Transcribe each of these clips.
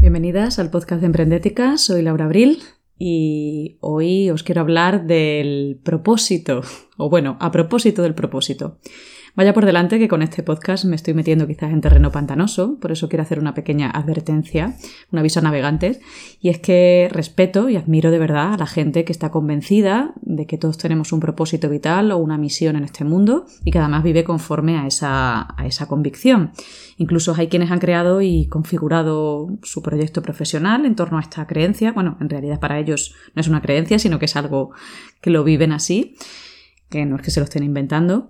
Bienvenidas al podcast de Emprendética, soy Laura Abril y hoy os quiero hablar del propósito, o bueno, a propósito del propósito. Vaya por delante que con este podcast me estoy metiendo quizás en terreno pantanoso, por eso quiero hacer una pequeña advertencia, un aviso a navegantes, y es que respeto y admiro de verdad a la gente que está convencida de que todos tenemos un propósito vital o una misión en este mundo y que además vive conforme a esa, a esa convicción. Incluso hay quienes han creado y configurado su proyecto profesional en torno a esta creencia. Bueno, en realidad para ellos no es una creencia, sino que es algo que lo viven así, que no es que se lo estén inventando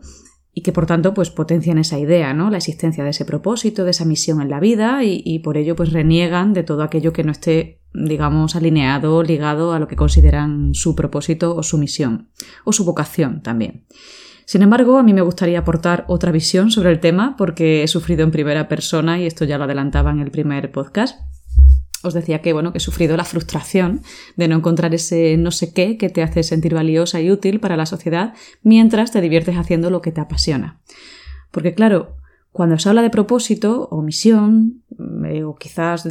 y que por tanto pues potencian esa idea, ¿no? La existencia de ese propósito, de esa misión en la vida y, por ello pues reniegan de todo aquello que no esté digamos alineado, ligado a lo que consideran su propósito o su misión o su vocación también. Sin embargo, a mí me gustaría aportar otra visión sobre el tema porque he sufrido en primera persona y esto ya lo adelantaba en el primer podcast os decía que, bueno, que he sufrido la frustración de no encontrar ese no sé qué que te hace sentir valiosa y útil para la sociedad mientras te diviertes haciendo lo que te apasiona. Porque claro, cuando se habla de propósito o misión, eh, o quizás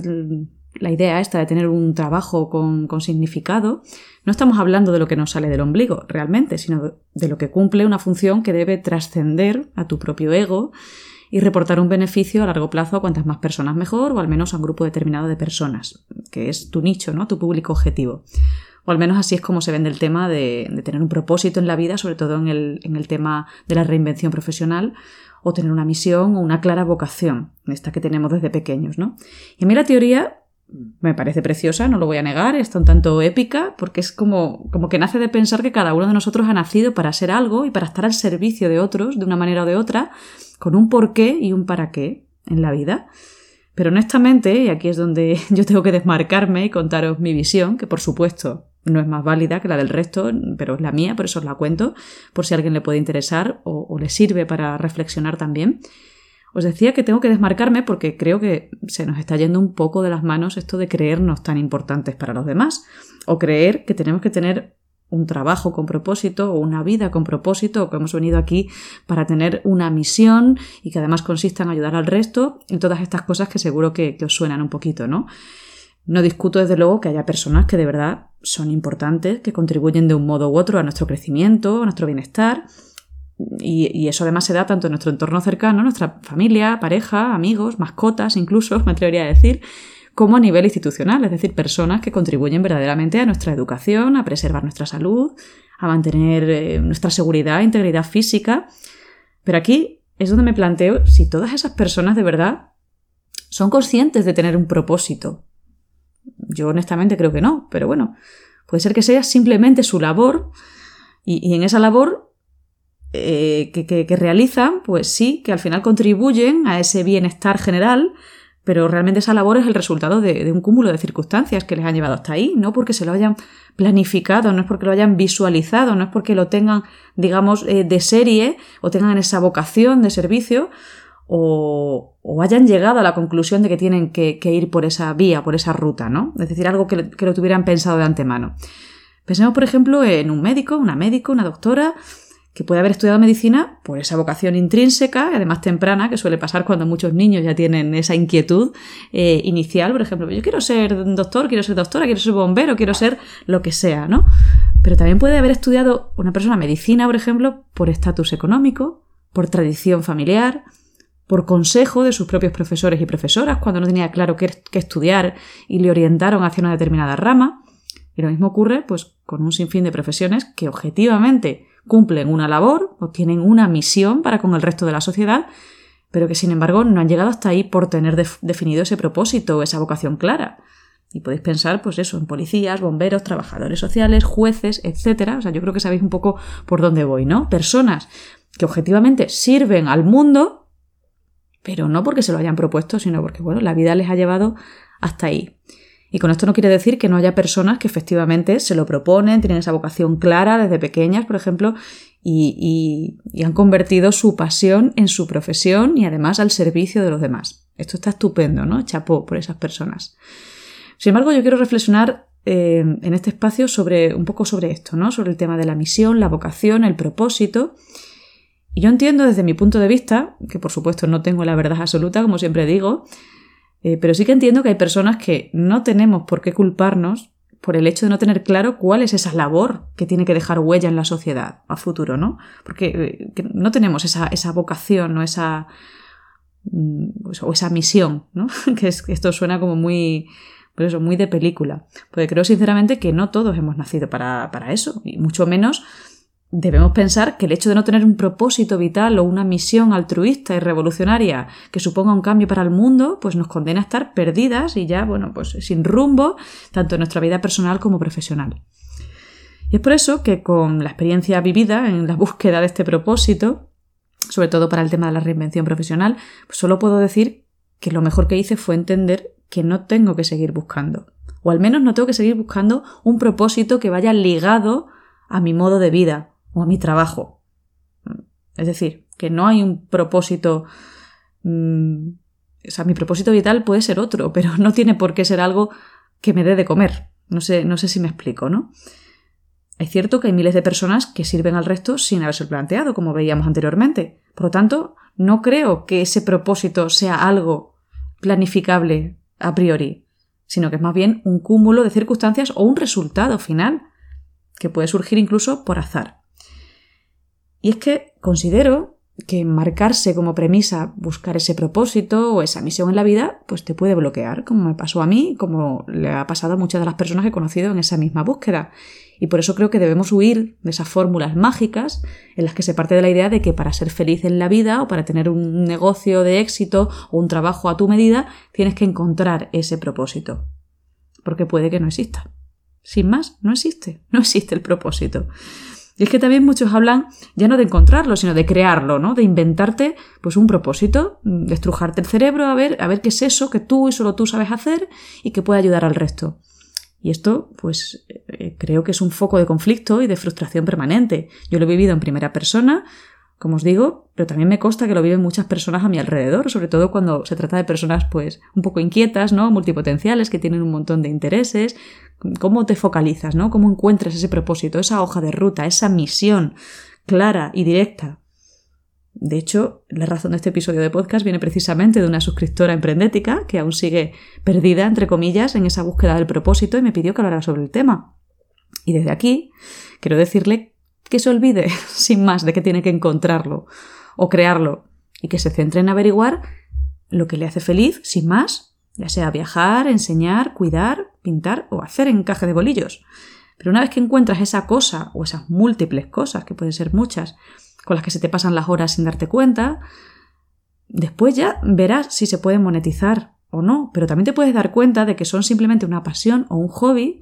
la idea esta de tener un trabajo con, con, significado, no estamos hablando de lo que nos sale del ombligo realmente, sino de lo que cumple una función que debe trascender a tu propio ego y reportar un beneficio a largo plazo a cuantas más personas mejor o al menos a un grupo determinado de personas, que es tu nicho, ¿no? tu público objetivo. O al menos así es como se vende el tema de, tener un propósito en la vida, sobre todo en el, en el tema de la reinvención profesional, o tener una misión o una clara vocación, esta que tenemos desde pequeños. ¿no? Y a mí la teoría me parece preciosa, no lo voy a negar, está un tanto épica, porque es como, como que nace de pensar que cada uno de nosotros ha nacido para ser algo y para estar al servicio de otros, de una manera o de otra, con un porqué y un para qué en la vida. Pero honestamente, y aquí es donde yo tengo que desmarcarme y contaros mi visión, que por supuesto no es más válida que la del resto, pero es la mía, por eso os la cuento, por si a alguien le puede interesar o le sirve para reflexionar también. Os decía que tengo que desmarcarme porque creo que se nos está yendo un poco de las manos esto de creernos tan importantes para los demás o creer que tenemos que tener un trabajo con propósito o una vida con propósito o que hemos venido aquí para tener una misión y que además consista en ayudar al resto y todas estas cosas que seguro que, que os suenan un poquito, ¿no? No discuto desde luego que haya personas que de verdad son importantes, que contribuyen de un modo u otro a nuestro crecimiento, a nuestro bienestar, y, eso además se da tanto en nuestro entorno cercano, nuestra familia, pareja, amigos, mascotas, incluso, me atrevería a decir, como a nivel institucional, es decir, personas que contribuyen verdaderamente a nuestra educación, a preservar nuestra salud, a mantener eh, nuestra seguridad integridad física. Pero aquí es donde me planteo si todas esas personas de verdad son conscientes de tener un propósito. Yo honestamente creo que no, pero bueno, puede ser que sea simplemente su labor y en esa labor eh, que, realizan, pues sí, que al final contribuyen a ese bienestar general, pero realmente esa labor es el resultado de, un cúmulo de circunstancias que les han llevado hasta ahí, no porque se lo hayan planificado, no es porque lo hayan visualizado, no es porque lo tengan, digamos, eh, de serie o tengan esa vocación de servicio o, hayan llegado a la conclusión de que tienen que, ir por esa vía, por esa ruta, ¿no? Es decir, algo que, que lo tuvieran pensado de antemano. Pensemos, por ejemplo, en un médico, una médico, una doctora, que puede haber estudiado medicina por esa vocación intrínseca, además temprana, que suele pasar cuando muchos niños ya tienen esa inquietud eh, inicial, por ejemplo, yo quiero ser doctor, quiero ser doctora, quiero ser bombero, quiero ser lo que sea, ¿no? Pero también puede haber estudiado una persona medicina, por ejemplo, por estatus económico, por tradición familiar, por consejo de sus propios profesores y profesoras cuando no tenía claro qué, qué estudiar y le orientaron hacia una determinada rama. Y lo mismo ocurre pues, con un sinfín de profesiones que objetivamente cumplen una labor o tienen una misión para con el resto de la sociedad, pero que sin embargo no han llegado hasta ahí por tener definido ese propósito o esa vocación clara. Y podéis pensar, pues eso, en policías, bomberos, trabajadores sociales, jueces, etc. O sea, yo creo que sabéis un poco por dónde voy, ¿no? Personas que objetivamente sirven al mundo, pero no porque se lo hayan propuesto, sino porque, bueno, la vida les ha llevado hasta ahí. Y con esto no quiere decir que no haya personas que efectivamente se lo proponen, tienen esa vocación clara desde pequeñas, por ejemplo, y, han convertido su pasión en su profesión y además al servicio de los demás. Esto está estupendo, ¿no? Chapó por esas personas. Sin embargo, yo quiero reflexionar eh, en este espacio sobre un poco sobre esto, ¿no? Sobre el tema de la misión, la vocación, el propósito. Y yo entiendo desde mi punto de vista, que por supuesto no tengo la verdad absoluta, como siempre digo, Eh, pero sí que entiendo que hay personas que no tenemos por qué culparnos por el hecho de no tener claro cuál es esa labor que tiene que dejar huella en la sociedad a futuro, ¿no? Porque eh, no tenemos esa, esa vocación o esa, mm, pues, o esa misión, ¿no? que es, esto suena como muy, por eso, muy de película. Porque creo sinceramente que no todos hemos nacido para, para eso, y mucho menos debemos pensar que el hecho de no tener un propósito vital o una misión altruista y revolucionaria que suponga un cambio para el mundo, pues nos condena a estar perdidas y ya, bueno, pues sin rumbo, tanto en nuestra vida personal como profesional. Y es por eso que con la experiencia vivida en la búsqueda de este propósito, sobre todo para el tema de la reinvención profesional, pues solo puedo decir que lo mejor que hice fue entender que no tengo que seguir buscando. O al menos no tengo que seguir buscando un propósito que vaya ligado a mi modo de vida, o a mi trabajo. Es decir, que no hay un propósito... Mm, o sea, mi propósito vital puede ser otro, pero no tiene por qué ser algo que me dé de comer. No sé, no sé si me explico, ¿no? Es cierto que hay miles de personas que sirven al resto sin haberse planteado, como veíamos anteriormente. Por lo tanto, no creo que ese propósito sea algo planificable a priori, sino que es más bien un cúmulo de circunstancias o un resultado final, que puede surgir incluso por azar. Y es que considero que marcarse como premisa buscar ese propósito o esa misión en la vida, pues te puede bloquear, como me pasó a mí, como le ha pasado a muchas de las personas que he conocido en esa misma búsqueda. Y por eso creo que debemos huir de esas fórmulas mágicas en las que se parte de la idea de que para ser feliz en la vida o para tener un negocio de éxito o un trabajo a tu medida, tienes que encontrar ese propósito. Porque puede que no exista. Sin más, no existe. No existe el propósito. Y es que también muchos hablan ya no de encontrarlo, sino de crearlo, ¿no? De inventarte pues un propósito, de estrujarte el cerebro a ver, a ver qué es eso que tú y solo tú sabes hacer y que puede ayudar al resto. Y esto, pues, eh, creo que es un foco de conflicto y de frustración permanente. Yo lo he vivido en primera persona, como os digo, pero también me consta que lo viven muchas personas a mi alrededor, sobre todo cuando se trata de personas, pues, un poco inquietas, ¿no? Multipotenciales, que tienen un montón de intereses, cómo te focalizas, ¿no? Cómo encuentras ese propósito, esa hoja de ruta, esa misión clara y directa. De hecho, la razón de este episodio de podcast viene precisamente de una suscriptora emprendética que aún sigue perdida, entre comillas, en esa búsqueda del propósito y me pidió que hablara sobre el tema. Y desde aquí quiero decirle que se olvide, sin más, de que tiene que encontrarlo o crearlo y que se centre en averiguar lo que le hace feliz, sin más, ya sea viajar, enseñar, cuidar, pintar o hacer encaje de bolillos. Pero una vez que encuentras esa cosa o esas múltiples cosas, que pueden ser muchas, con las que se te pasan las horas sin darte cuenta, después ya verás si se pueden monetizar o no, pero también te puedes dar cuenta de que son simplemente una pasión o un hobby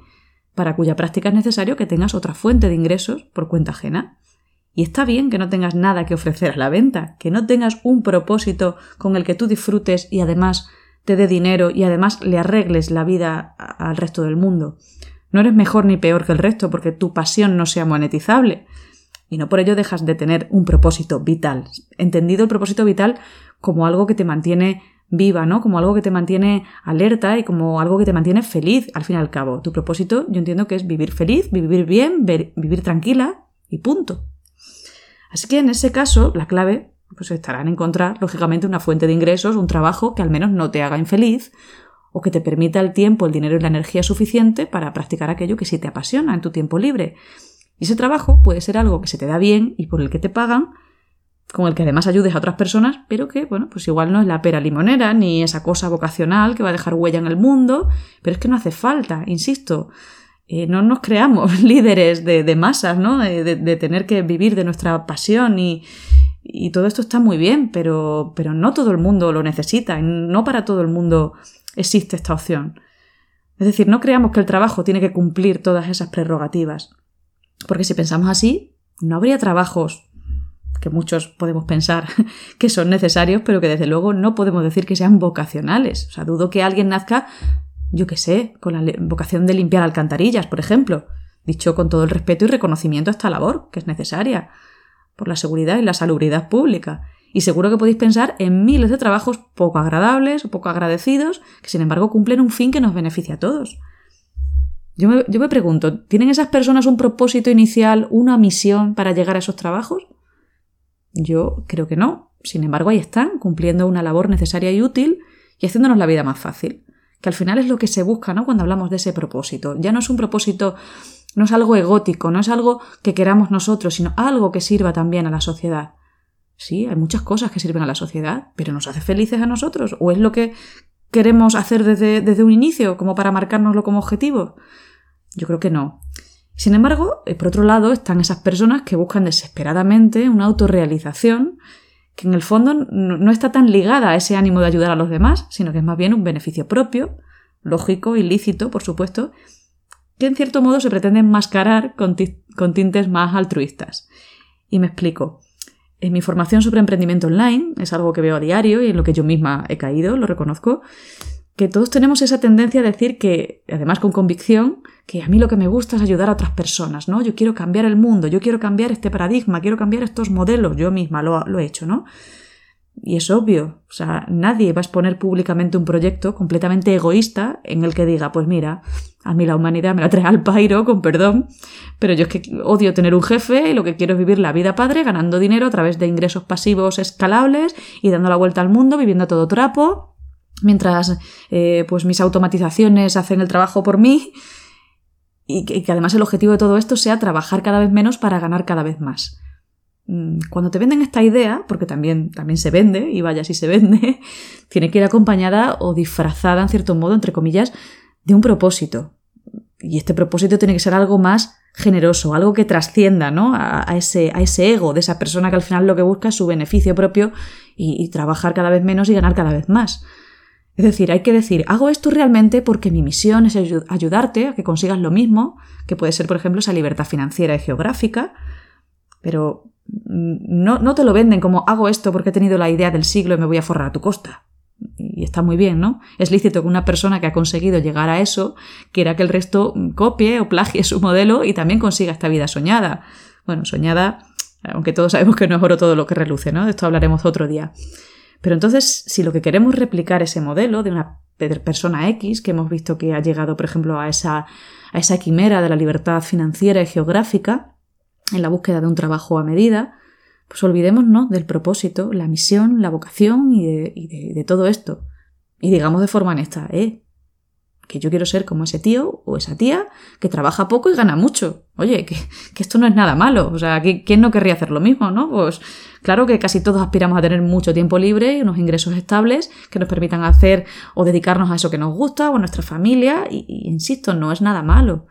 para cuya práctica es necesario que tengas otra fuente de ingresos por cuenta ajena. Y está bien que no tengas nada que ofrecer a la venta, que no tengas un propósito con el que tú disfrutes y además te dé dinero y además le arregles la vida al resto del mundo. No eres mejor ni peor que el resto porque tu pasión no sea monetizable. Y no por ello dejas de tener un propósito vital. Entendido el propósito vital como algo que te mantiene viva, ¿no? Como algo que te mantiene alerta y como algo que te mantiene feliz, al fin y al cabo. Tu propósito, yo entiendo que es vivir feliz, vivir bien, vivir tranquila y punto. Así que en ese caso, la clave pues estará en encontrar, lógicamente, una fuente de ingresos, un trabajo que al menos no te haga infeliz o que te permita el tiempo, el dinero y la energía suficiente para practicar aquello que sí te apasiona en tu tiempo libre. Y ese trabajo puede ser algo que se te da bien y por el que te pagan, con el que además ayudes a otras personas, pero que, bueno, pues igual no es la pera limonera ni esa cosa vocacional que va a dejar huella en el mundo, pero es que no hace falta, insisto. Eh, no nos creamos líderes de, masas, ¿no? de, tener que vivir de nuestra pasión y, y todo esto está muy bien, pero, pero no todo el mundo lo necesita, no para todo el mundo existe esta opción. Es decir, no creamos que el trabajo tiene que cumplir todas esas prerrogativas, porque si pensamos así, no habría trabajos que muchos podemos pensar que son necesarios, pero que desde luego no podemos decir que sean vocacionales. O sea, dudo que alguien nazca, yo qué sé, con la vocación de limpiar alcantarillas, por ejemplo, dicho con todo el respeto y reconocimiento a esta labor, que es necesaria por la seguridad y la salubridad pública. Y seguro que podéis pensar en miles de trabajos poco agradables o poco agradecidos, que sin embargo cumplen un fin que nos beneficia a todos. Yo me, yo me pregunto, ¿tienen esas personas un propósito inicial, una misión para llegar a esos trabajos? Yo creo que no. Sin embargo, ahí están, cumpliendo una labor necesaria y útil, y haciéndonos la vida más fácil. Que al final es lo que se busca, ¿no? Cuando hablamos de ese propósito. Ya no es un propósito, no es algo egótico, no es algo que queramos nosotros, sino algo que sirva también a la sociedad. Sí, hay muchas cosas que sirven a la sociedad, pero ¿nos hace felices a nosotros? ¿O es lo que queremos hacer desde, desde un inicio, como para marcárnoslo como objetivo? Yo creo que no. Sin embargo, eh, por otro lado, están esas personas que buscan desesperadamente una autorrealización que en el fondo no está tan ligada a ese ánimo de ayudar a los demás, sino que es más bien un beneficio propio, lógico, ilícito, por supuesto, que en cierto modo se pretende enmascarar con, con tintes más altruistas. Y me explico. En mi formación sobre emprendimiento online, es algo que veo a diario y en lo que yo misma he caído, lo reconozco, que todos tenemos esa tendencia a decir que, además con convicción, que a mí lo que me gusta es ayudar a otras personas, ¿no? Yo quiero cambiar el mundo, yo quiero cambiar este paradigma, quiero cambiar estos modelos, yo misma lo, he hecho, ¿no? Y es obvio, o sea, nadie va a exponer públicamente un proyecto completamente egoísta en el que diga, pues mira, a mí la humanidad me la trae al pairo, con perdón, pero yo es que odio tener un jefe y lo que quiero es vivir la vida padre ganando dinero a través de ingresos pasivos escalables y dando la vuelta al mundo, viviendo todo trapo, mientras eh, pues mis automatizaciones hacen el trabajo por mí y que, además el objetivo de todo esto sea trabajar cada vez menos para ganar cada vez más. Mm, cuando te venden esta idea, porque también, también se vende, y vaya si se vende, tiene que ir acompañada o disfrazada, en cierto modo, entre comillas, de un propósito. Y este propósito tiene que ser algo más generoso, algo que trascienda ¿no? a, ese, a ese ego de esa persona que al final lo que busca es su beneficio propio y trabajar cada vez menos y ganar cada vez más. Es decir, hay que decir, hago esto realmente porque mi misión es ayudarte a que consigas lo mismo, que puede ser, por ejemplo, esa libertad financiera y geográfica, pero no, no te lo venden como hago esto porque he tenido la idea del siglo y me voy a forrar a tu costa. Y está muy bien, ¿no? Es lícito que una persona que ha conseguido llegar a eso quiera que el resto copie o plagie su modelo y también consiga esta vida soñada. Bueno, soñada, aunque todos sabemos que no es oro todo lo que reluce, ¿no? De esto hablaremos otro día. Pero entonces, si lo que queremos es replicar ese modelo de una persona X, que hemos visto que ha llegado, por ejemplo, a esa, a esa quimera de la libertad financiera y geográfica, en la búsqueda de un trabajo a medida, pues olvidémonos del propósito, la misión, la vocación y de, de todo esto. Y digamos de forma honesta, eh, que yo quiero ser como ese tío o esa tía que trabaja poco y gana mucho. Oye, que, esto no es nada malo. O sea, ¿quién no querría hacer lo mismo, no? Pues claro que casi todos aspiramos a tener mucho tiempo libre y unos ingresos estables que nos permitan hacer o dedicarnos a eso que nos gusta o a nuestra familia. Y insisto, no es nada malo.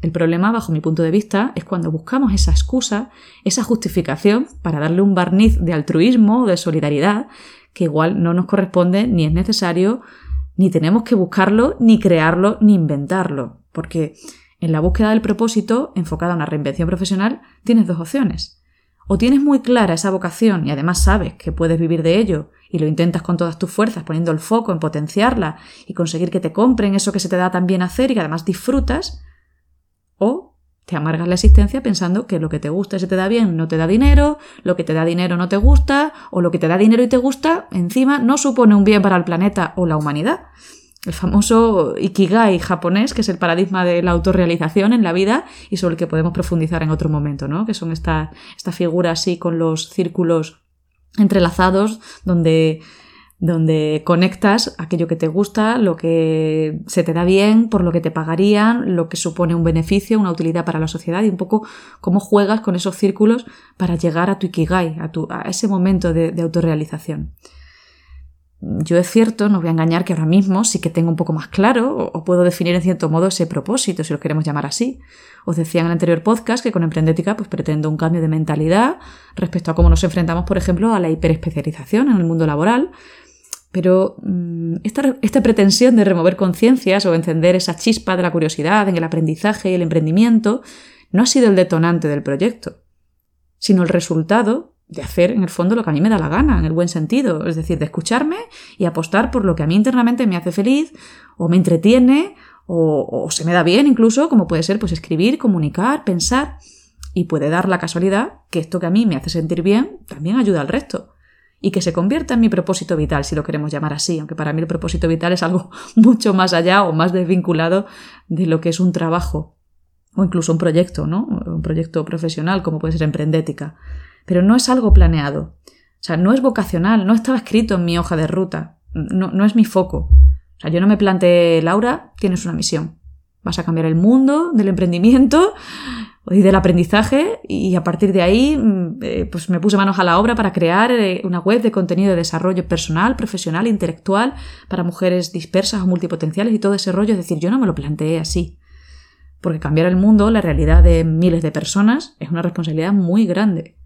El problema, bajo mi punto de vista, es cuando buscamos esa excusa, esa justificación para darle un barniz de altruismo o de solidaridad que igual no nos corresponde ni es necesario ni tenemos que buscarlo, ni crearlo, ni inventarlo, porque en la búsqueda del propósito, enfocada en una reinvención profesional, tienes dos opciones. O tienes muy clara esa vocación y además sabes que puedes vivir de ello y lo intentas con todas tus fuerzas poniendo el foco en potenciarla y conseguir que te compren eso que se te da tan bien hacer y que además disfrutas, o te amargas la existencia pensando que lo que te gusta y se te da bien no te da dinero, lo que te da dinero no te gusta, o lo que te da dinero y te gusta, encima, no supone un bien para el planeta o la humanidad. El famoso Ikigai japonés, que es el paradigma de la autorrealización en la vida y sobre el que podemos profundizar en otro momento, ¿no? Que son esta, esta figura así con los círculos entrelazados donde donde conectas aquello que te gusta, lo que se te da bien, por lo que te pagarían, lo que supone un beneficio, una utilidad para la sociedad y un poco cómo juegas con esos círculos para llegar a tu ikigai, a, tu, a ese momento de, autorrealización. Yo es cierto, no voy a engañar que ahora mismo sí que tengo un poco más claro o puedo definir en cierto modo ese propósito, si lo queremos llamar así. Os decía en el anterior podcast que con Emprendética pues pretendo un cambio de mentalidad respecto a cómo nos enfrentamos, por ejemplo, a la hiperespecialización en el mundo laboral, pero mm, esta, pretensión de remover conciencias o encender esa chispa de la curiosidad en el aprendizaje y el emprendimiento no ha sido el detonante del proyecto, sino el resultado de hacer en el fondo lo que a mí me da la gana, en el buen sentido, es decir, de escucharme y apostar por lo que a mí internamente me hace feliz o me entretiene o, o se me da bien incluso, como puede ser pues escribir, comunicar, pensar y puede dar la casualidad que esto que a mí me hace sentir bien también ayuda al resto y que se convierta en mi propósito vital, si lo queremos llamar así, aunque para mí el propósito vital es algo mucho más allá o más desvinculado de lo que es un trabajo o incluso un proyecto, ¿no? Un proyecto profesional como puede ser Emprendética. Pero no es algo planeado. O sea, no es vocacional, no estaba escrito en mi hoja de ruta. no, no es mi foco. O sea, yo no me planteé, Laura, tienes una misión. Vas a cambiar el mundo del emprendimiento y del aprendizaje y a partir de ahí mm, eh, pues me puse manos a la obra para crear eh, una web de contenido de desarrollo personal, profesional, intelectual para mujeres dispersas o multipotenciales y todo ese rollo. Es decir, yo no me lo planteé así. Porque cambiar el mundo, la realidad de miles de personas, es una responsabilidad muy grande.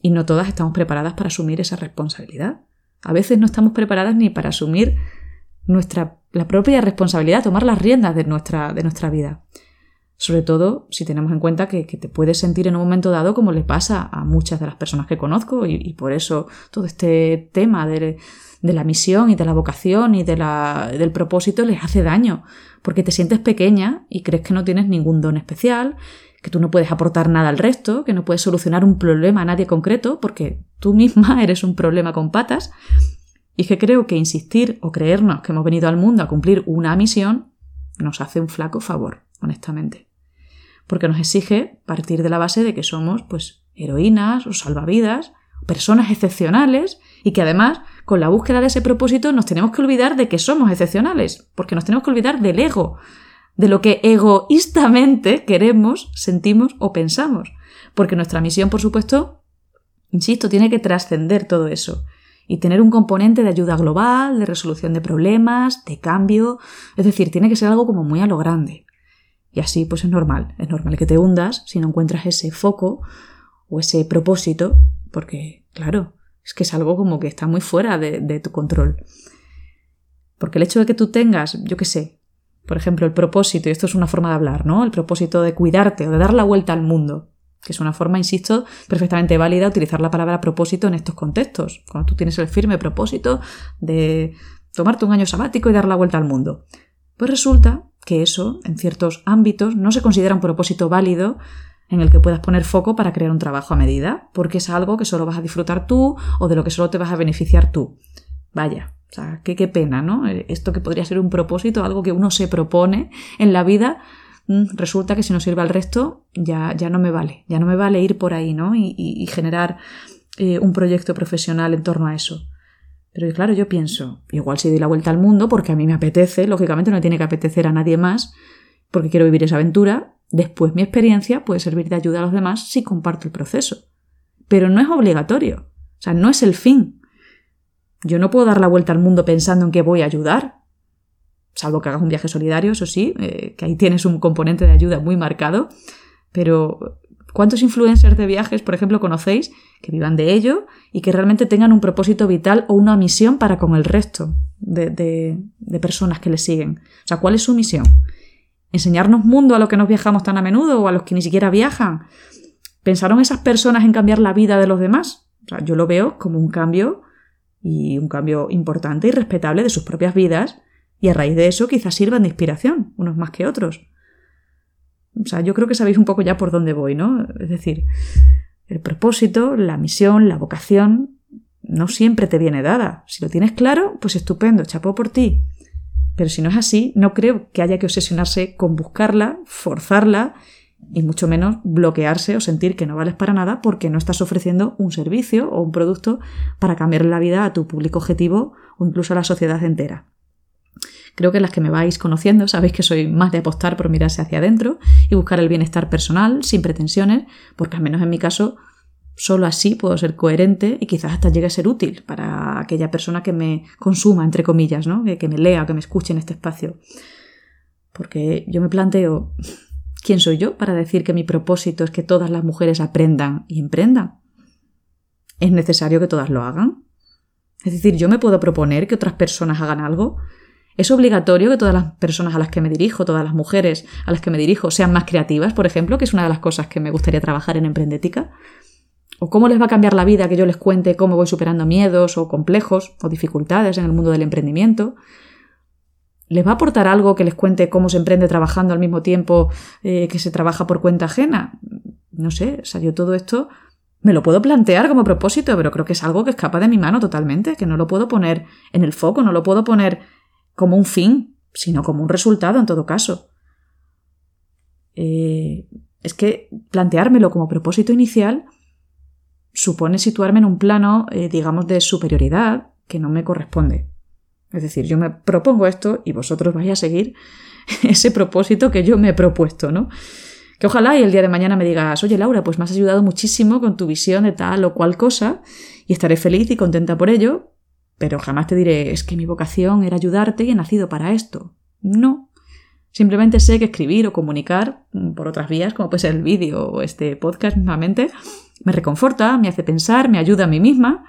Y no todas estamos preparadas para asumir esa responsabilidad. A veces no estamos preparadas ni para asumir nuestra, la propia responsabilidad, tomar las riendas de nuestra, de nuestra vida. Sobre todo si tenemos en cuenta que, te puedes sentir en un momento dado como le pasa a muchas de las personas que conozco y, por eso todo este tema de, la misión y de la vocación y de la, del propósito les hace daño, porque te sientes pequeña y crees que no tienes ningún don especial, que tú no puedes aportar nada al resto, que no puedes solucionar un problema a nadie concreto, porque tú misma eres un problema con patas, y que creo que insistir o creernos que hemos venido al mundo a cumplir una misión nos hace un flaco favor honestamente. Porque nos exige partir de la base de que somos, pues, heroínas o salvavidas, personas excepcionales y que además, con la búsqueda de ese propósito, nos tenemos que olvidar de que somos excepcionales, porque nos tenemos que olvidar del ego, de lo que egoístamente queremos, sentimos o pensamos. Porque nuestra misión, por supuesto, insisto, tiene que trascender todo eso y tener un componente de ayuda global, de resolución de problemas, de cambio, es decir, tiene que ser algo como muy a lo grande. Y así pues es normal, es normal que te hundas si no encuentras ese foco o ese propósito, porque claro, es que es algo como que está muy fuera de, tu control. Porque el hecho de que tú tengas, yo qué sé, por ejemplo, el propósito, y esto es una forma de hablar, ¿no? El propósito de cuidarte o de dar la vuelta al mundo, que es una forma, insisto, perfectamente válida utilizar la palabra propósito en estos contextos. Cuando tú tienes el firme propósito de tomarte un año sabático y dar la vuelta al mundo. Pues resulta que eso, en ciertos ámbitos, no se considera un propósito válido en el que puedas poner foco para crear un trabajo a medida, porque es algo que solo vas a disfrutar tú o de lo que solo te vas a beneficiar tú. Vaya, o sea, qué, pena, ¿no? Eh, esto que podría ser un propósito, algo que uno se propone en la vida, mm, resulta que si no sirve al resto, ya, ya no me vale, ya no me vale ir por ahí, ¿no? Y, generar eh, un proyecto profesional en torno a eso. Pero claro, yo pienso, igual si doy la vuelta al mundo porque a mí me apetece, lógicamente no tiene que apetecer a nadie más, porque quiero vivir esa aventura, después mi experiencia puede servir de ayuda a los demás si comparto el proceso. Pero no es obligatorio, o sea, no es el fin. Yo no puedo dar la vuelta al mundo pensando en que voy a ayudar, salvo que hagas un viaje solidario, eso sí, eh, que ahí tienes un componente de ayuda muy marcado, pero ¿Cuántos influencers de viajes, por ejemplo, conocéis que vivan de ello y que realmente tengan un propósito vital o una misión para con el resto de, personas que les siguen? O sea, ¿cuál es su misión? ¿Enseñarnos mundo a los que nos viajamos tan a menudo o a los que ni siquiera viajan? ¿Pensaron esas personas en cambiar la vida de los demás? Yo lo veo como un cambio y un cambio importante y respetable de sus propias vidas y a raíz de eso quizás sirvan de inspiración, unos más que otros. O sea, yo creo que sabéis un poco ya por dónde voy, ¿no? Es decir, el propósito, la misión, la vocación, no siempre te viene dada. Si lo tienes claro, pues estupendo, chapó por ti. Pero si no es así, no creo que haya que obsesionarse con buscarla, forzarla y mucho menos bloquearse o sentir que no vales para nada porque no estás ofreciendo un servicio o un producto para cambiar la vida a tu público objetivo o incluso a la sociedad entera. Creo que las que me vais conociendo sabéis que soy más de apostar por mirarse hacia adentro y buscar el bienestar personal sin pretensiones, porque al menos en mi caso solo así puedo ser coherente y quizás hasta llegue a ser útil para aquella persona que me consuma, entre comillas, ¿no? que, que me lea, que me escuche en este espacio. Porque yo me planteo, ¿quién soy yo para decir que mi propósito es que todas las mujeres aprendan y emprendan? ¿Es necesario que todas lo hagan? Es decir, yo me puedo proponer que otras personas hagan algo ¿Es obligatorio que todas las personas a las que me dirijo, todas las mujeres a las que me dirijo, sean más creativas, por ejemplo, que es una de las cosas que me gustaría trabajar en Emprendética? ¿O cómo les va a cambiar la vida que yo les cuente cómo voy superando miedos o complejos o dificultades en el mundo del emprendimiento? ¿Les va a aportar algo que les cuente cómo se emprende trabajando al mismo tiempo eh, que se trabaja por cuenta ajena? No sé, o sea, yo todo esto me lo puedo plantear como propósito, pero creo que es algo que escapa de mi mano totalmente, que no lo puedo poner en el foco, no lo puedo poner como un fin, sino como un resultado en todo caso. Eh, es que planteármelo como propósito inicial supone situarme en un plano, eh, digamos, de superioridad que no me corresponde. Es decir, yo me propongo esto y vosotros vais a seguir ese propósito que yo me he propuesto, ¿no? Que ojalá y el día de mañana me digas, oye Laura, pues me has ayudado muchísimo con tu visión de tal o cual cosa y estaré feliz y contenta por ello, pero jamás te diré, es que mi vocación era ayudarte y he nacido para esto. No. Simplemente sé que escribir o comunicar mm, por otras vías, como puede ser el vídeo o este podcast mismamente, me reconforta, me hace pensar, me ayuda a mí misma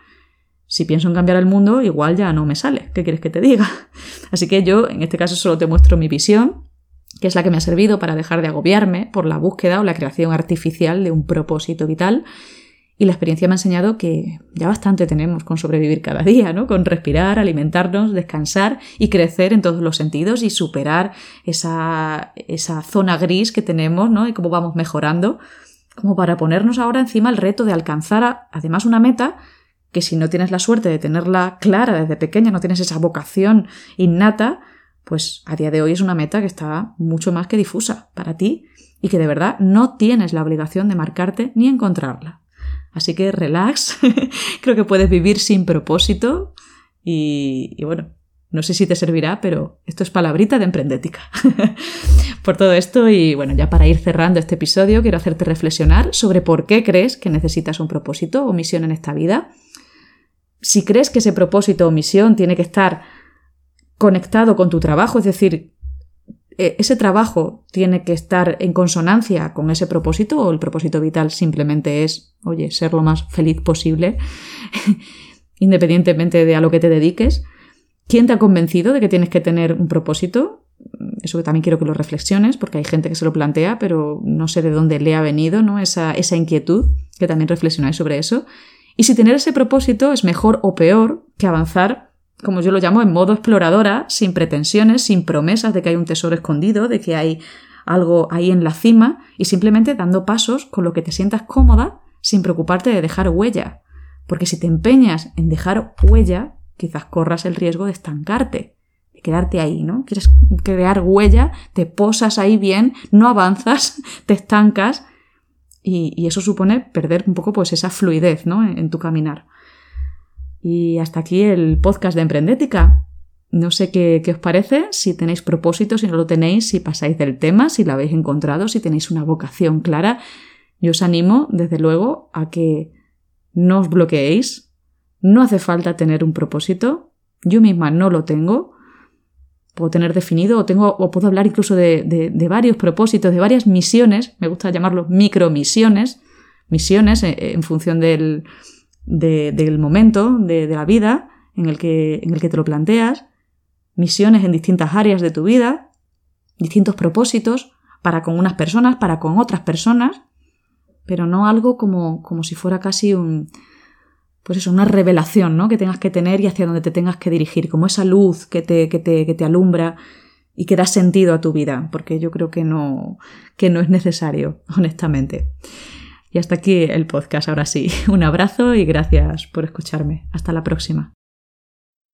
si pienso en cambiar el mundo, igual ya no me sale. ¿Qué quieres que te diga? Así que yo, en este caso, solo te muestro mi visión, que es la que me ha servido para dejar de agobiarme por la búsqueda o la creación artificial de un propósito vital. Y la experiencia me ha enseñado que ya bastante tenemos con sobrevivir cada día, ¿no? Con respirar, alimentarnos, descansar y crecer en todos los sentidos y superar esa, esa zona gris que tenemos, ¿no? Y cómo vamos mejorando, como para ponernos ahora encima el reto de alcanzar además una meta que si no tienes la suerte de tenerla clara desde pequeña, no tienes esa vocación innata, pues a día de hoy es una meta que está mucho más que difusa para ti y que de verdad no tienes la obligación de marcarte ni encontrarla. Así que relax, creo que puedes vivir sin propósito. Y, bueno, no sé si te servirá, pero esto es palabrita de emprendética. por todo esto y bueno, ya para ir cerrando este episodio, quiero hacerte reflexionar sobre por qué crees que necesitas un propósito o misión en esta vida. Si crees que ese propósito o misión tiene que estar conectado con tu trabajo, es decir, ese trabajo tiene que estar en consonancia con ese propósito o el propósito vital simplemente es, oye, ser lo más feliz posible, independientemente de a lo que te dediques. ¿Quién te ha convencido de que tienes que tener un propósito? Eso también quiero que lo reflexiones, porque hay gente que se lo plantea, pero no sé de dónde le ha venido ¿no? esa, esa inquietud, que también reflexionáis sobre eso. Y si tener ese propósito es mejor o peor que avanzar, como yo lo llamo, en modo exploradora, sin pretensiones, sin promesas de que hay un tesoro escondido, de que hay algo ahí en la cima, y simplemente dando pasos con lo que te sientas cómoda, sin preocuparte de dejar huella. Porque si te empeñas en dejar huella, quizás corras el riesgo de estancarte, de quedarte ahí, ¿no? Quieres crear huella, te posas ahí bien, no avanzas, te estancas y, eso supone perder un poco pues esa fluidez ¿no? en, tu caminar. Y hasta aquí el podcast de Emprendética. No sé qué, qué, os parece, si tenéis propósito, si no lo tenéis, si pasáis del tema, si lo habéis encontrado, si tenéis una vocación clara. Yo os animo, desde luego, a que no os bloqueéis. No hace falta tener un propósito. Yo misma no lo tengo puedo tener definido o, tengo, o puedo hablar incluso de, varios propósitos, de varias misiones, me gusta llamarlos micromisiones, misiones en, en función del, del momento de, la vida en el, que, en el que te lo planteas, misiones en distintas áreas de tu vida, distintos propósitos para con unas personas, para con otras personas, pero no algo como, como si fuera casi un, pues eso, una revelación, ¿no? Que tengas que tener y hacia donde te tengas que dirigir, como esa luz que te, que te, que te alumbra y que da sentido a tu vida, porque yo creo que no, que no es necesario, honestamente. Y hasta aquí el podcast, ahora sí. Un abrazo y gracias por escucharme. Hasta la próxima.